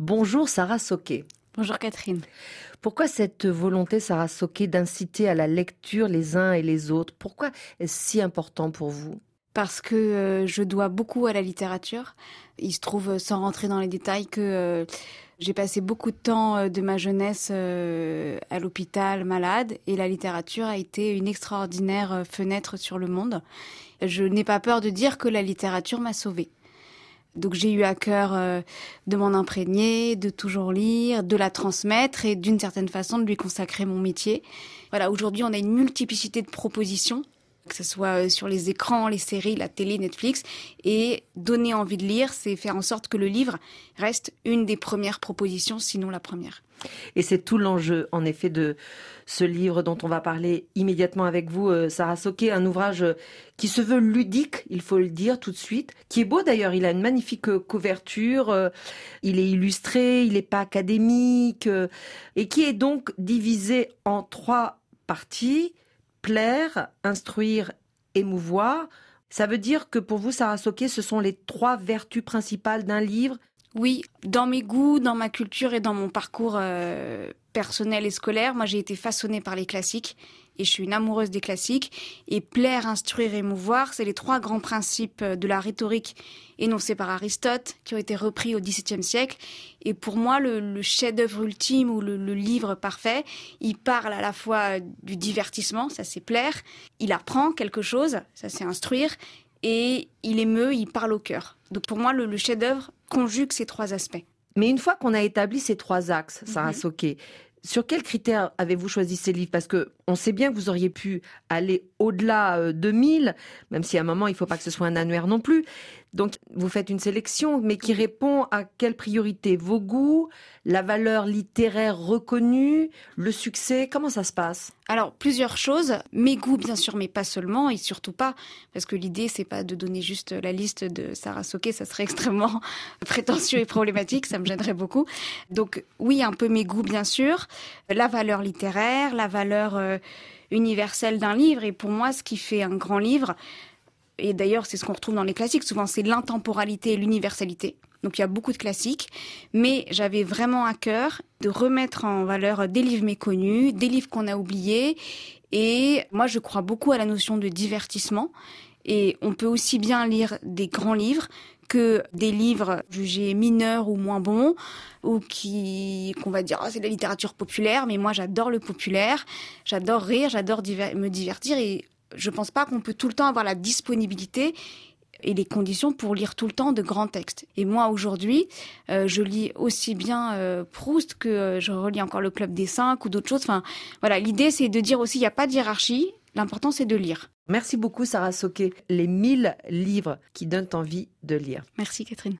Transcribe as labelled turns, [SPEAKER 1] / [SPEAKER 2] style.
[SPEAKER 1] Bonjour Sarah Soquet.
[SPEAKER 2] Bonjour Catherine.
[SPEAKER 1] Pourquoi cette volonté, Sarah Soquet, d'inciter à la lecture les uns et les autres? Pourquoi est-ce si important pour vous?
[SPEAKER 2] Parce que euh, je dois beaucoup à la littérature. Il se trouve, sans rentrer dans les détails, que euh, j'ai passé beaucoup de temps euh, de ma jeunesse à l'hôpital malade et la littérature a été une extraordinaire fenêtre sur le monde. Je n'ai pas peur de dire que la littérature m'a sauvée. Donc j'ai eu à cœur euh, de m'en imprégner, de toujours lire, de la transmettre et d'une certaine façon de lui consacrer mon métier. Voilà, aujourd'hui on a une multiplicité de propositions, que ce soit euh, sur les écrans, les séries, la télé, Netflix, et donner envie de lire, c'est faire en sorte que le livre reste une des premières propositions, sinon la première.
[SPEAKER 1] Et c'est tout l'enjeu, en effet, de ce livre dont on va parler immédiatement avec vous, euh, Sarah Soquet, un ouvrage euh, qui se veut ludique, il faut le dire tout de suite, qui est beau d'ailleurs, il a une magnifique couverture, il est illustré, il n'est pas académique, et qui est donc divisé en trois parties, plaire, instruire, émouvoir. Ça veut dire que pour vous, Sarah Soquet, ce sont les trois vertus principales d'un livre?
[SPEAKER 2] Oui, dans mes goûts, dans ma culture et dans mon parcours euh, personnel et scolaire, moi j'ai été façonnée par les classiques et je suis une amoureuse des classiques. Et plaire, instruire, émouvoir, c'est les trois grands principes de la rhétorique énoncés par Aristote qui ont été repris au XVIIe siècle. Et pour moi, le, chef-d'œuvre ultime ou le, le, livre parfait, il parle à la fois du divertissement, ça c'est plaire, il apprend quelque chose, ça c'est instruire, et il émeut, il parle au cœur. Donc pour moi, le, chef-d'œuvre conjugue ces trois aspects.
[SPEAKER 1] Mais une fois qu'on a établi ces trois axes, Sarah mm sur quels critères avez-vous choisi ces livres? Parce que on sait bien que vous auriez pu aller au-delà euh, de 1000, même si à un moment il ne faut pas que ce soit un annuaire non plus. Donc vous faites une sélection, mais qui répond à quelle priorité? Vos goûts, la valeur littéraire reconnue, le succès Comment ça se passe?
[SPEAKER 2] Alors plusieurs choses. Mes goûts bien sûr, mais pas seulement et surtout pas, parce que l'idée c'est pas de donner juste la liste de Sarah Soquet, ça serait extrêmement prétentieux et problématique, ça me gênerait beaucoup. Donc oui, un peu mes goûts bien sûr, la valeur littéraire, la valeur euh, universelle d'un livre. Et pour moi, ce qui fait un grand livre, et d'ailleurs c'est ce qu'on retrouve dans les classiques, souvent c'est l'intemporalité et l'universalité. Donc il y a beaucoup de classiques, mais j'avais vraiment à cœur de remettre en valeur des livres méconnus, des livres qu'on a oubliés. Et moi, je crois beaucoup à la notion de divertissement. Et on peut aussi bien lire des grands livres que des livres jugés mineurs ou moins bons, ou qui qu'on va dire oh, c'est de la littérature populaire, mais moi j'adore le populaire, j'adore rire, j'adore me divertir et je pense pas qu'on peut tout le temps avoir la disponibilité et les conditions pour lire tout le temps de grands textes. Et moi aujourd'hui, euh, je lis aussi bien euh, Proust que euh, je relis encore le Club des Cinq ou d'autres choses. Enfin, voilà, l'idée c'est de dire aussi il n'y a pas de hiérarchie. L'important c'est de lire.
[SPEAKER 1] Merci beaucoup Sarah Soquet. Les 1000 livres qui donnent envie de lire.
[SPEAKER 2] Merci Catherine.